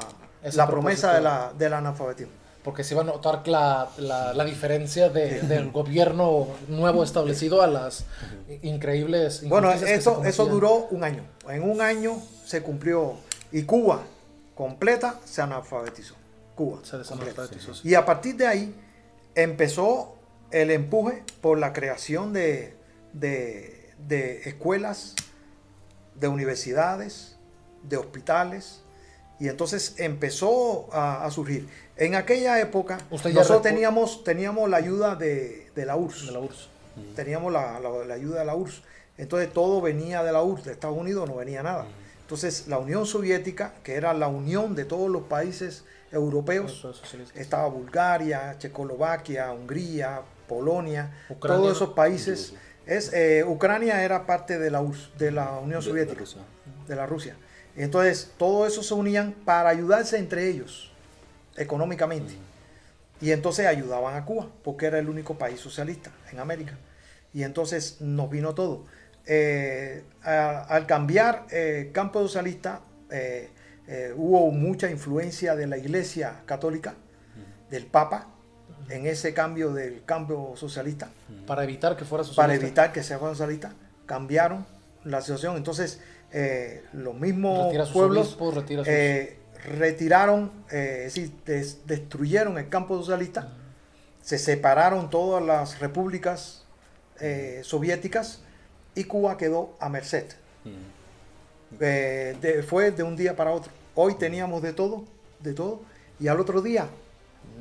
la promesa de la, del analfabetismo. Porque se iba a notar la, la, la diferencia de- del gobierno nuevo establecido a las increíbles... Bueno, eso, eso duró un año. En un año se cumplió y Cuba completa se analfabetizó. Cuba. Se desanalfabetizó, sí. Y a partir de ahí empezó el empuje por la creación de, de- de escuelas, de universidades, de hospitales. Y entonces empezó a, a surgir. En aquella época nosotros teníamos, teníamos la ayuda de, de la URSS. De la URSS. Teníamos la, la- la ayuda de la URSS. Entonces todo venía de la URSS, de Estados Unidos no venía nada. Entonces la Unión Soviética, que era la unión de todos los países europeos, estaba Bulgaria, Checoslovaquia, Hungría, Polonia, Ucrania, todos esos países. Es, eh, Ucrania era parte de la, URSS, de la Unión De- de Soviética, Rusia. de la Rusia. Entonces, todo eso se unían para ayudarse entre ellos económicamente. Y entonces ayudaban a Cuba, porque era el único país socialista en América. Y entonces nos vino todo. Eh, a- al cambiar eh, campo socialista, eh, eh, hubo mucha influencia de la Iglesia Católica, del Papa, en ese cambio del cambio socialista Para evitar que fuera socialista. para evitar que sea socialista, cambiaron la situación. Entonces, eh, los mismos pueblos obispos, eh, retiraron, eh, es decir, des- destruyeron el campo socialista, se separaron todas las repúblicas eh, soviéticas y Cuba quedó a merced. Mm. De- fue de un día para otro. Hoy teníamos de todo, de todo, y al otro día,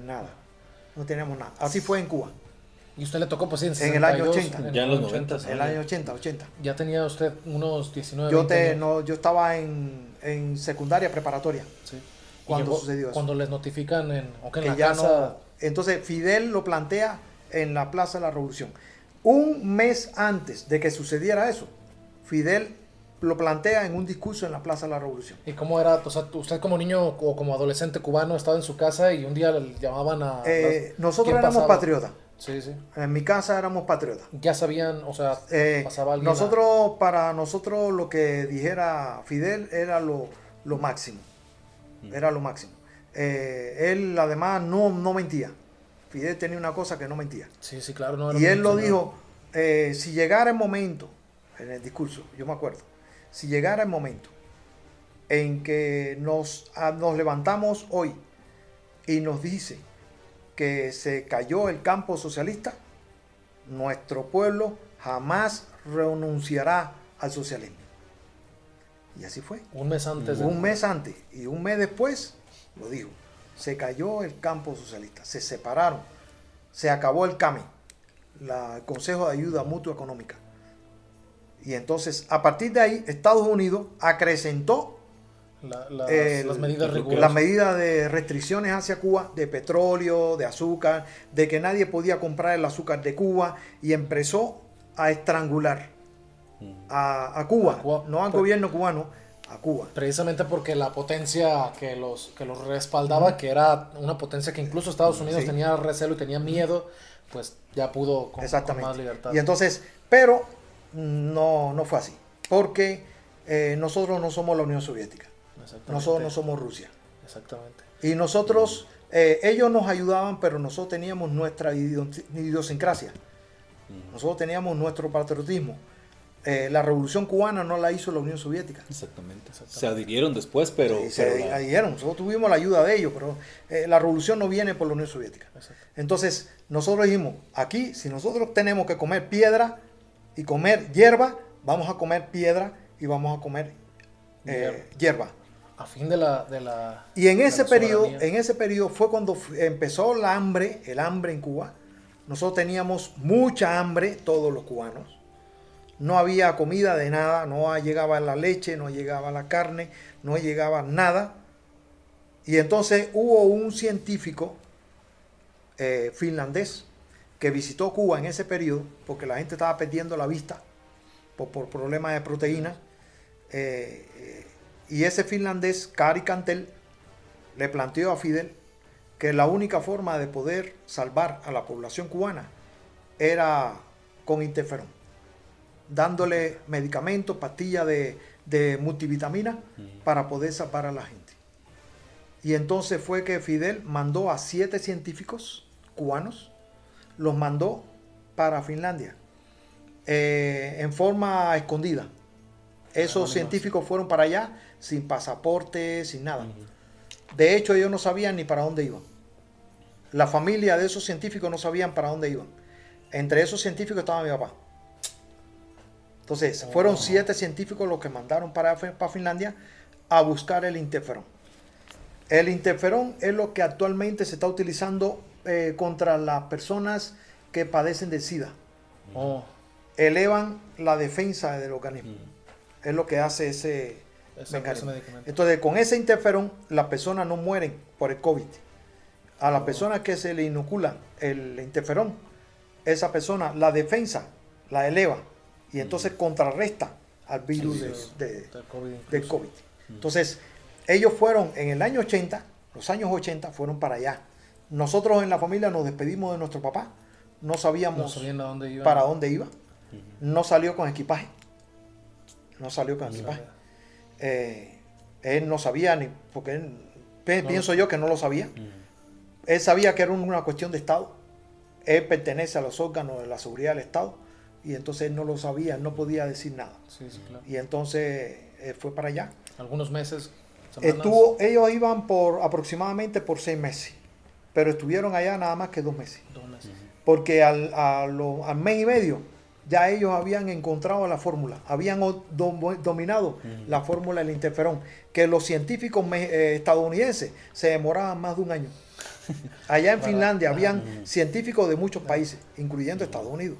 nada. No teníamos nada. Así fue en Cuba, Y usted le tocó, pues en, En el año 62, 80. Ya en los 80. 90, en el año 80, 80. Ya tenía usted unos 19 Yo, 20 te, años. no, yo estaba en, en secundaria preparatoria. Sí. Y ¿Cuándo llegó- sucedió eso? Cuando les notifican en, o que en que la ya casa... no- entonces Fidel lo plantea en la Plaza de la Revolución. Un mes antes de que sucediera eso, Fidel lo plantea en un discurso en la Plaza de la Revolución. ¿Y cómo era? O sea, usted como niño o como adolescente cubano estaba en su casa y un día le llamaban a... Eh, nosotros ¿quién éramos patriotas. Sí, sí. En mi casa éramos patriotas. Ya sabían, o sea, Eh, pasaba a- nosotros, para nosotros, lo que dijera Fidel era lo, lo máximo. Era lo máximo. Eh, él, además, no, no mentía. Fidel tenía una cosa que no mentía. Sí, sí, claro. No era Y él lo dijo, eh, si llegara el momento, en el discurso, yo me acuerdo, si llegara el momento en que nos, ah, nos levantamos hoy y nos dice que se cayó el campo socialista, nuestro pueblo jamás renunciará al socialismo. Y así fue. Un mes antes. Un mes antes y un mes después, lo dijo, se cayó el campo socialista, se separaron, se acabó el CAME, la- el Consejo de Ayuda Mutua Económica. Y entonces, a partir de ahí, Estados Unidos acrecentó la- las, el- las medidas rigurosas. de restricciones hacia Cuba, de petróleo, de azúcar, de que nadie podía comprar el azúcar de Cuba y empezó a estrangular Mm. a, a Cuba, A Cuba. no al gobierno cubano, a Cuba. Precisamente porque la potencia que los, que los respaldaba, que era una potencia que incluso Estados Unidos Sí. tenía recelo y tenía miedo, pues ya pudo con, más libertad. Y entonces, pero no, no fue así, porque eh, nosotros no somos la Unión Soviética, Exactamente. nosotros no somos Rusia. Exactamente. Y nosotros, eh, ellos nos ayudaban, pero nosotros teníamos nuestra idios- idiosincrasia, nosotros teníamos nuestro patriotismo. Eh, la revolución cubana no la hizo la Unión Soviética. Exactamente. Se adhirieron después, pero... Sí, se adhirieron. Nosotros tuvimos la ayuda de ellos, pero eh, la revolución no viene por la Unión Soviética. Entonces, nosotros dijimos, aquí, si nosotros tenemos que comer piedra y comer hierba, vamos a comer piedra y vamos a comer eh, hierba. A fin de la... De la y en ese, periodo, en ese periodo fue cuando empezó el hambre, el hambre en Cuba. Nosotros teníamos mucha hambre, todos los cubanos no había comida de nada, no llegaba la leche, no llegaba la carne, no llegaba nada. Y entonces hubo un científico eh, finlandés que visitó Cuba en ese periodo, porque la gente estaba perdiendo la vista por, problemas de proteína. Eh, y ese finlandés, Kari Cantel, le planteó a Fidel que la única forma de poder salvar a la población cubana era con interferón dándole medicamentos, pastillas de, multivitamina para poder salvar a la gente. Y entonces fue que Fidel mandó a siete científicos cubanos, los mandó para Finlandia eh, en forma escondida. Esos científicos fueron para allá sin pasaporte, sin nada. De hecho, ellos no sabían ni para dónde iban. La familia de esos científicos no sabían para dónde iban. Entre esos científicos estaba mi papá. Entonces, fueron siete científicos los que mandaron para, para Finlandia a buscar el interferón. El interferón es lo que actualmente se está utilizando eh, contra las personas que padecen de SIDA. Oh. Elevan la defensa del organismo. Mm. Es lo que hace ese, mecanismo. Entonces, con ese interferón, las personas no mueren por el COVID. A las oh. personas que se le inocula el interferón, esa persona, la defensa la eleva y entonces contrarresta al virus de, del COVID. Entonces, ellos fueron en el año 80, los años 80, fueron para allá. Nosotros en la familia nos despedimos de nuestro papá, no sabíamos para dónde iba, no salió con equipaje, no salió con equipaje. Eh, él no sabía ni, porque pienso yo que no lo sabía. Él sabía que era una cuestión de Estado. Él pertenece a los órganos de la seguridad del Estado y entonces él no lo sabía, no podía decir nada. Y entonces eh, fue para allá. Algunos meses. Estuvo, ellos iban por aproximadamente por seis meses, pero estuvieron allá nada más que dos meses. Porque al, al mes y medio ya ellos habían encontrado la fórmula, habían dominado la fórmula del interferón, que los científicos eh, estadounidenses se demoraban más de un año. Allá en Finlandia habían científicos de muchos países, incluyendo Estados Unidos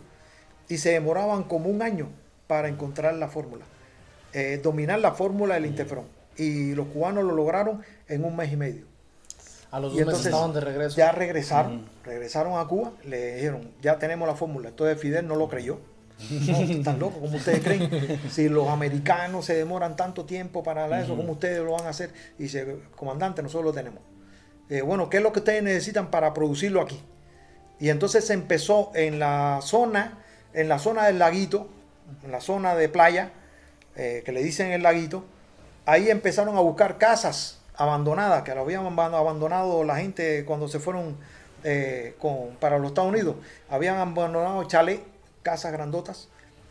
y se demoraban como un año para encontrar la fórmula, eh, dominar la fórmula del interferón. Y los cubanos lo lograron en un mes y medio. A los dos meses estaban de regreso. Ya regresaron, regresaron a Cuba, le dijeron, ya tenemos la fórmula. Entonces Fidel no lo creyó. No, están locos, como ustedes creen. Si los americanos se demoran tanto tiempo para eso, ¿cómo ustedes lo van a hacer? Y dice, comandante, nosotros lo tenemos. Eh, bueno, ¿qué es lo que ustedes necesitan para producirlo aquí? Y entonces se empezó en la zona en la zona del laguito, en la zona de playa, eh, que le dicen el laguito, ahí empezaron a buscar casas abandonadas, que lo habían abandonado la gente cuando se fueron eh, con, para los Estados Unidos. Habían abandonado chalet, casas grandotas,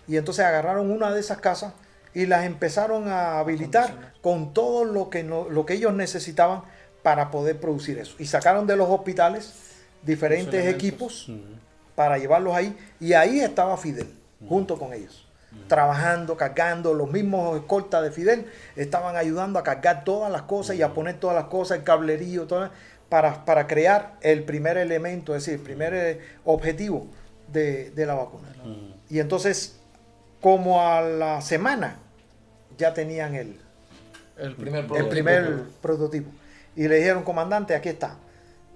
y entonces agarraron una de esas casas y las empezaron a habilitar con todo lo que, lo que ellos necesitaban para poder producir eso. Y sacaron de los hospitales diferentes equipos para llevarlos ahí. Y ahí estaba Fidel, junto con ellos, trabajando, cargando. Los mismos escoltas de Fidel estaban ayudando a cargar todas las cosas y a poner todas las cosas, el cablerío, todo, para, para crear el primer elemento, es decir, el primer eh, objetivo de, la vacuna. Y entonces, como a la semana, ya tenían el, el primer El primer prototipo. Y le dijeron, comandante, aquí está.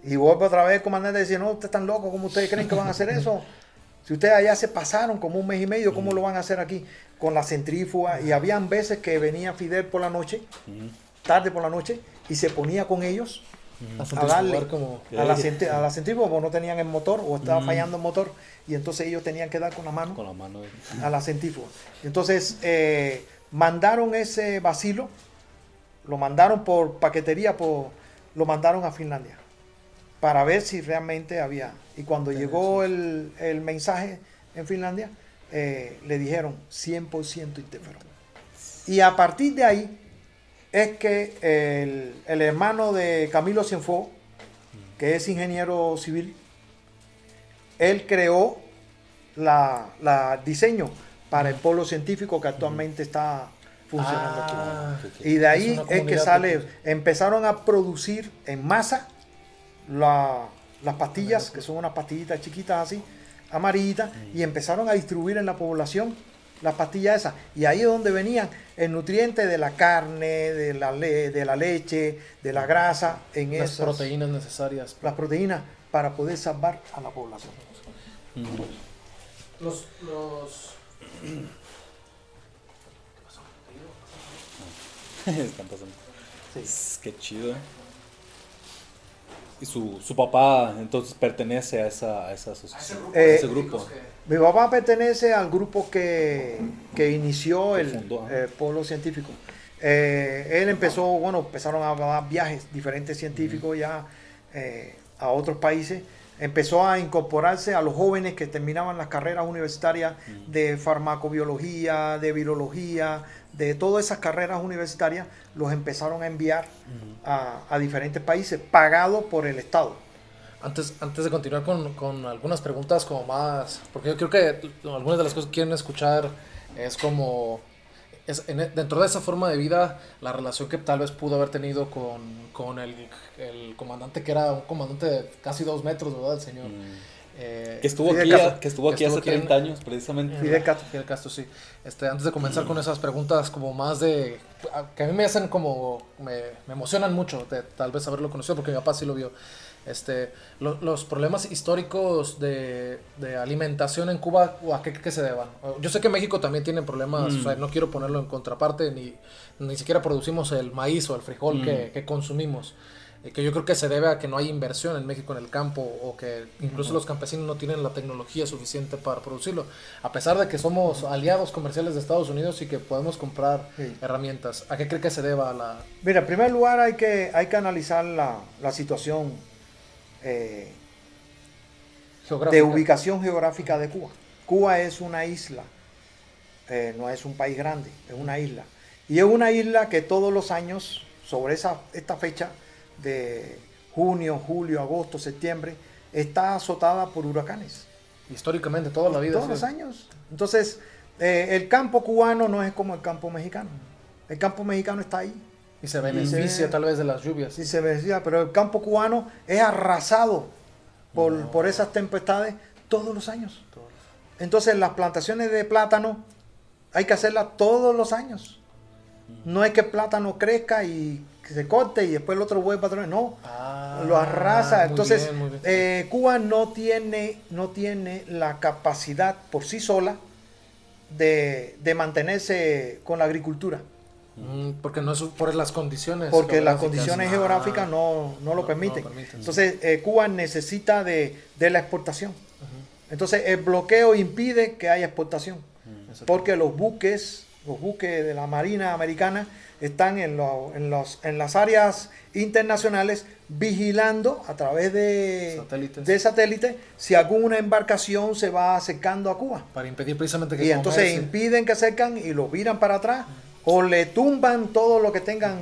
Y vuelve otra vez el comandante y dice, no, ustedes están locos, ¿cómo ustedes creen que van a hacer eso? Si ustedes allá se pasaron como un mes y medio, ¿cómo lo van a hacer aquí? Con la centrífuga. Y habían veces que venía Fidel por la noche, tarde por la noche, y se ponía con ellos a, darle como... a, la a la centrífuga, no tenían el motor o estaba fallando el motor. Y entonces ellos tenían que dar con la mano, con la mano a la centrífuga. Entonces eh, mandaron ese vacilo, lo mandaron por paquetería, por, lo mandaron a Finlandia para ver si realmente había. Y cuando llegó el, mensaje en Finlandia, eh, le dijeron 100% interferón. Y a partir de ahí es que el, el hermano de Camilo Cienfuegos, que es ingeniero civil, él creó la, la diseño para el polo científico que actualmente está funcionando Ah, aquí. Y de ahí es que sale, pequeña. empezaron a producir en masa la- las pastillas, que son unas pastillitas chiquitas así, amarillitas, y empezaron a distribuir en la población las pastillas esas. Y ahí es donde venían el nutriente de la carne, de la, le- de la leche, de la grasa, en Las esas proteínas necesarias. las proteínas para poder salvar a la población. Los, los... Están pasando. Sí. Qué chido. ¿eh? Y su, su papá entonces pertenece a esa, a esa asociación, a Eh, ese grupo. Mi papá pertenece al grupo que, que inició el, ajá. eh, polo científico. Eh, él empezó, bueno, empezaron a dar viajes diferentes científicos ya eh, a otros países. Empezó a incorporarse a los jóvenes que terminaban las carreras universitarias de farmacobiología, de virología, de todas esas carreras universitarias, los empezaron a enviar a, a diferentes países, pagados por el Estado. Antes, antes de continuar con, con algunas preguntas como más, porque yo creo que algunas de las cosas que quieren escuchar es como, es, en- dentro de esa forma de vida, la relación que tal vez pudo haber tenido con, con el, el comandante, que era un comandante de casi dos metros, ¿verdad? El señor. Eh, Que estuvo aquí, Castro. que estuvo Que aquí hace aquí en- 30 años, precisamente. Fidel Castro. Fidel Castro, sí. Este, antes de comenzar con esas preguntas como más de... que a mí me hacen como... me, me emocionan mucho de tal vez haberlo conocido porque mi papá sí lo vio. Este, lo- los problemas históricos de, de alimentación en Cuba, ¿o ¿a qué, qué se deban? Yo sé que México también tiene problemas, o sea, no quiero ponerlo en contraparte, ni, ni siquiera producimos el maíz o el frijol que, que consumimos. Eh, que yo creo que se debe a que no hay inversión en México en el campo o que incluso los campesinos no tienen la tecnología suficiente para producirlo. A pesar de que somos aliados comerciales de Estados Unidos y que podemos comprar Sí. herramientas. ¿A qué cree que se deba la... Mira, en primer lugar hay que, hay que analizar la, la situación eh, de ubicación geográfica de Cuba. Cuba es una isla, eh, no es un país grande, es una isla. Y es una isla que todos los años, sobre esa, esta fecha de junio, julio, agosto, septiembre, está azotada por huracanes. Históricamente, toda la vida. Todos sí. los años. Entonces, eh, el campo cubano no es como el campo mexicano. El campo mexicano está ahí. Y se beneficia se- tal vez de las lluvias. Sí, se decía, pero el campo cubano es arrasado por, por esas tempestades todos los años. Entonces las plantaciones de plátano hay que hacerlas todos los años. No es que el plátano crezca y se corte y después el otro vuelva a traer. No, Ah, lo arrasa. Entonces bien, muy bien. eh, Cuba no tiene, no tiene la capacidad por sí sola de, de mantenerse con la agricultura. Mm, porque no es por las condiciones. Porque las condiciones geográficas no, no lo no permiten. Entonces, eh, Cuba necesita de, de la exportación. Entonces, el bloqueo impide que haya exportación. Exacto. Porque los buques, los buques de la Marina Americana están en, lo- en, los, en las áreas internacionales vigilando a través de Satélites. de satélites si alguna embarcación se va acercando a Cuba. Para impedir precisamente que Y entonces comerse. impiden que acercan y lo viran para atrás o le tumban todo lo que tengan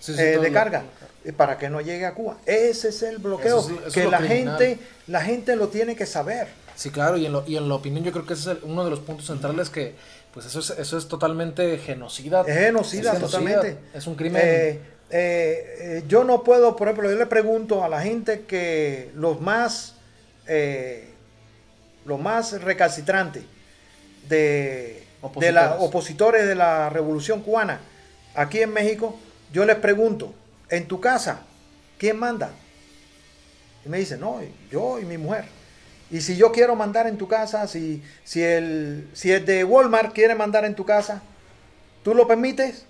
Sí, sí, eh, de carga eh, para que no llegue a Cuba. Ese es el bloqueo Eso es- eso es que la criminal. gente la gente lo tiene que saber. Sí, claro, y en, lo, y en la opinión yo creo que ese es uno de los puntos centrales que, pues eso es, eso es totalmente genocida. Es genocida Es totalmente. Es un crimen. Eh, yo no puedo, por ejemplo, yo le pregunto a la gente que los más los más recalcitrantes de, de la Opositores. opositores de la revolución cubana aquí en México, yo les pregunto, en tu casa, ¿quién manda? Y me dicen, no, yo y mi mujer. Y si yo quiero mandar en tu casa, si, si, el, si el de Walmart quiere mandar en tu casa, ¿tú lo permites?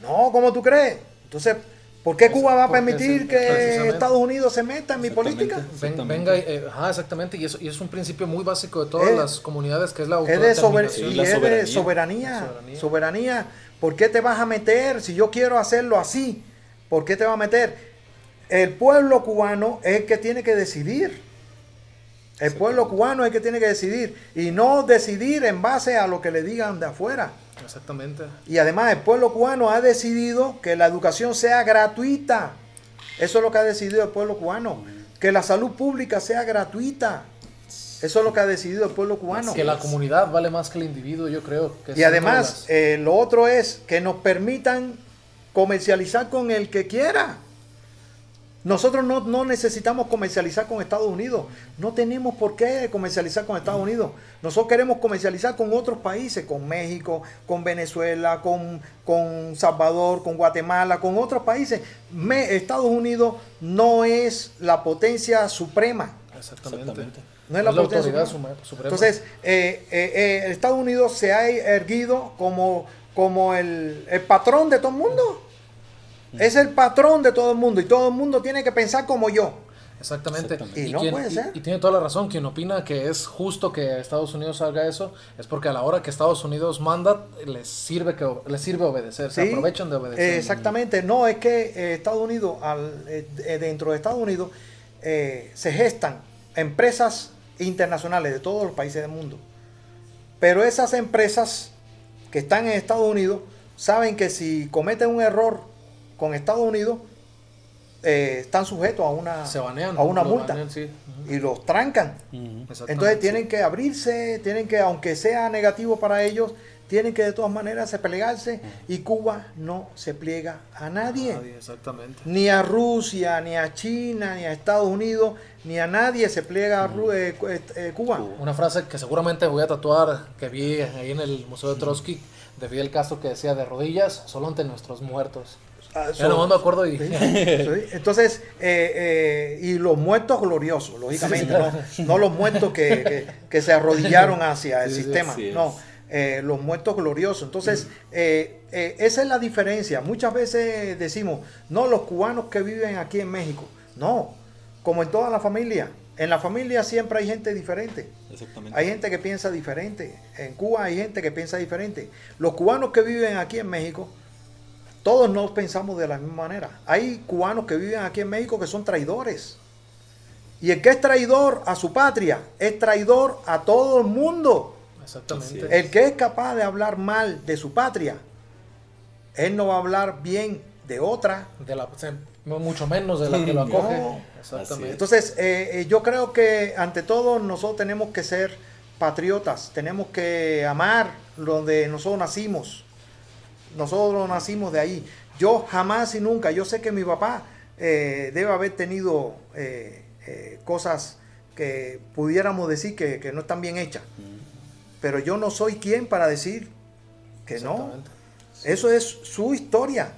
No, ¿cómo tú crees? Entonces, ¿por qué Cuba va a permitir que. Estados Unidos se meta en mi política? Exactamente. venga, eh, ajá, exactamente, y eso, y es un principio muy básico de todas Eh, las comunidades, que es la Es de, sober- autodeterminación. y la es de soberanía. soberanía. Soberanía. Soberanía. ¿Por qué te vas a meter? Si yo quiero hacerlo así, ¿por qué te vas a meter? El pueblo cubano es el que tiene que decidir. El pueblo cubano es el que tiene que decidir y no decidir en base a lo que le digan de afuera. Exactamente. Y además el pueblo cubano ha decidido que la educación sea gratuita. Eso es lo que ha decidido el pueblo cubano. Que la salud pública sea gratuita. Eso es lo que ha decidido el pueblo cubano. Que la comunidad vale más que el individuo, yo creo. Que y además, eh, lo otro es que nos permitan comercializar con el que quiera. Nosotros no, no, necesitamos comercializar con Estados Unidos. No tenemos por qué comercializar con Estados Unidos. Nosotros queremos comercializar con otros países, con México, con Venezuela, con, con Salvador, con Guatemala, con otros países. Estados Unidos no es la potencia suprema. Exactamente. No es la, potencia suprema. Entonces, eh, eh, eh, Estados Unidos se ha erguido como, como el, el patrón de todo el mundo. Es el patrón de todo el mundo y todo el mundo tiene que pensar como yo. Exactamente. Y, no puede ser. Y, tiene toda la razón. Quien opina que es justo que Estados Unidos haga eso es porque a la hora que Estados Unidos manda, les sirve, que, les sirve obedecer. Se aprovechan de obedecer. exactamente. No, es que eh, Estados Unidos, al, eh, eh, dentro de Estados Unidos, se gestan empresas internacionales de todos los países del mundo. Pero esas empresas que están en Estados Unidos saben que si cometen un error con Estados Unidos eh, están sujetos a una, a una multa y los trancan. Entonces tienen que abrirse, tienen que, aunque sea negativo para ellos, tienen que de todas maneras pelearse y Cuba no se pliega a nadie. exactamente. Ni a Rusia, ni a China, ni a Estados Unidos, ni a nadie se pliega a eh, eh, Cuba. Una frase que seguramente voy a tatuar, que vi ahí en el Museo de Trotsky, de Fidel Castro, que decía de rodillas, solo ante nuestros muertos. Ah, no me acuerdo. Y... Entonces, eh, eh, y los muertos gloriosos, lógicamente, ¿no? los muertos que, se arrodillaron hacia el sistema, no, eh, los muertos gloriosos. Entonces, esa es la diferencia. Muchas veces decimos, no, los cubanos que viven aquí en México, no, como en toda la familia. En la familia siempre hay gente diferente. Hay gente que piensa diferente. En Cuba hay gente que piensa diferente. Los cubanos que viven aquí en México, todos no pensamos de la misma manera. Hay cubanos que viven aquí en México que son traidores. Y el que es traidor a su patria es traidor a todo el mundo. Exactamente. El que es capaz de hablar mal de su patria, él no va a hablar bien de otra. De la, mucho menos de la que lo acoge. Exactamente. Entonces, eh, eh, yo creo que ante todo nosotros tenemos que ser patriotas, tenemos que amar donde nosotros nacimos. Nosotros nacimos de ahí. Yo jamás y nunca, yo sé que mi papá eh, debe haber tenido eh, eh, cosas que pudiéramos decir que, no están bien hechas. Pero yo no soy quien para decir que no. Eso es su historia.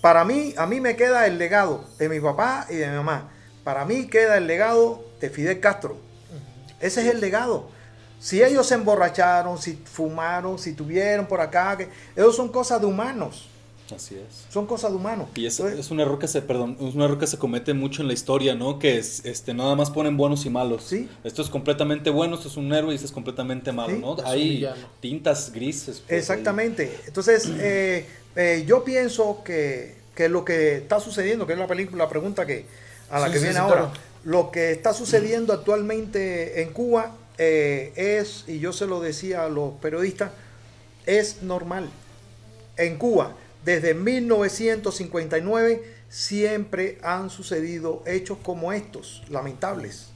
Para mí, a mí me queda el legado de mi papá y de mi mamá. Para mí queda el legado de Fidel Castro. Ese es el legado. Si ellos se emborracharon, si fumaron, si tuvieron por acá, que, esos son cosas de humanos. Así es. Son cosas de humanos. Y es, un error que se, perdón, es un error que se comete mucho en la historia, ¿no? Que es, este, nada más ponen buenos y malos. Sí. Esto es completamente bueno, esto es un héroe y esto es completamente malo, ¿no? Hay tintas grises. Pues, Exactamente. Entonces, eh, eh, yo pienso que, lo que está sucediendo, que es la película, la pregunta que a la que viene ahora, lo que está sucediendo actualmente en Cuba eh, es, y yo se lo decía a los periodistas, es normal. En Cuba, desde 1959, siempre han sucedido hechos como estos, lamentables.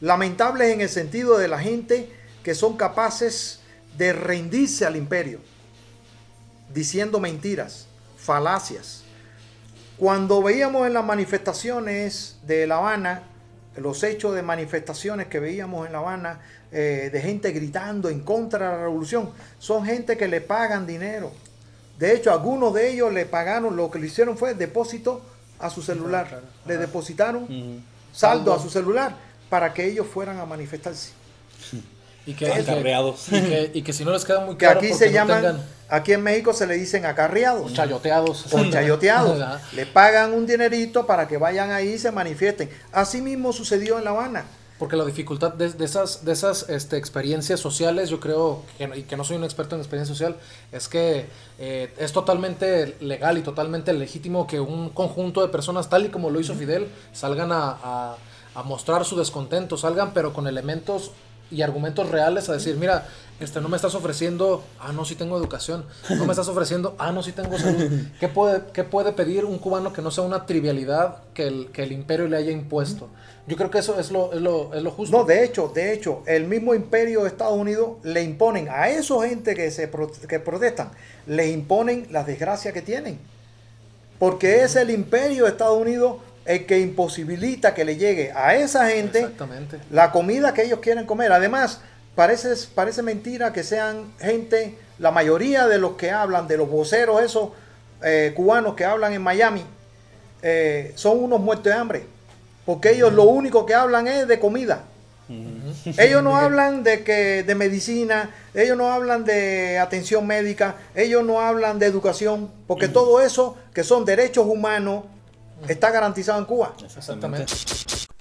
Lamentables en el sentido de la gente que son capaces de rendirse al imperio, diciendo mentiras, falacias. Cuando veíamos en las manifestaciones de La Habana, los hechos de manifestaciones que veíamos en La Habana, eh, de gente gritando en contra de la revolución, son gente que le pagan dinero. De hecho, algunos de ellos le pagaron, lo que le hicieron fue depósito a su celular. Le depositaron saldo a su celular para que ellos fueran a manifestarse. Y que, y, que, si no les queda muy claro. Que aquí se llaman, aquí en México se le dicen acarreados. O chayoteados. O chayoteados. le pagan un dinerito para que vayan ahí y se manifiesten. Así mismo sucedió en La Habana. Porque la dificultad de, esas, de esas este, experiencias sociales, yo creo, que, y que no soy un experto en experiencia social, es que eh, es totalmente legal y totalmente legítimo que un conjunto de personas, tal y como lo hizo Fidel, salgan a a mostrar su descontento, salgan pero con elementos y argumentos reales a decir, mira, este, no me estás ofreciendo, ah, no, sí tengo educación, no me estás ofreciendo, ah, no, sí tengo salud. ¿Qué puede, qué puede pedir un cubano que no sea una trivialidad que el, que el imperio le haya impuesto? Yo creo que eso es lo, es lo, es lo justo. No, de hecho, de hecho, el mismo imperio de Estados Unidos le imponen a esa gente que, se pro- que protestan, le imponen las desgracias que tienen. Porque es el imperio de Estados Unidos el que imposibilita que le llegue a esa gente la comida que ellos quieren comer. Además, parece, parece mentira que sean gente, la mayoría de los que hablan, de los voceros esos eh, cubanos que hablan en Miami, eh, son unos muertos de hambre. Porque ellos lo único que hablan es de comida. Ellos no hablan de que de medicina, ellos no hablan de atención médica, ellos no hablan de educación, porque todo eso que son derechos humanos está garantizado en Cuba. Exactamente.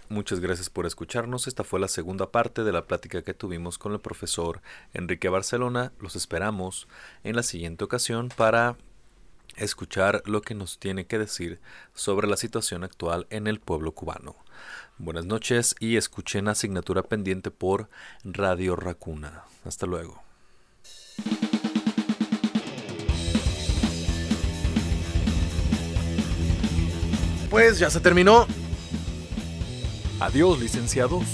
Muchas gracias por escucharnos. Esta fue la segunda parte de la plática que tuvimos con el profesor Enrique Barcelona. Los esperamos en la siguiente ocasión para escuchar lo que nos tiene que decir sobre la situación actual en el pueblo cubano. Buenas noches y escuchen asignatura pendiente por Radio Racuna. Hasta luego. Pues ya se terminó. Adiós, licenciados.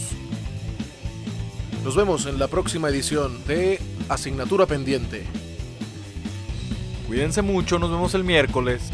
Nos vemos en la próxima edición de Asignatura Pendiente. Cuídense mucho, nos vemos el miércoles.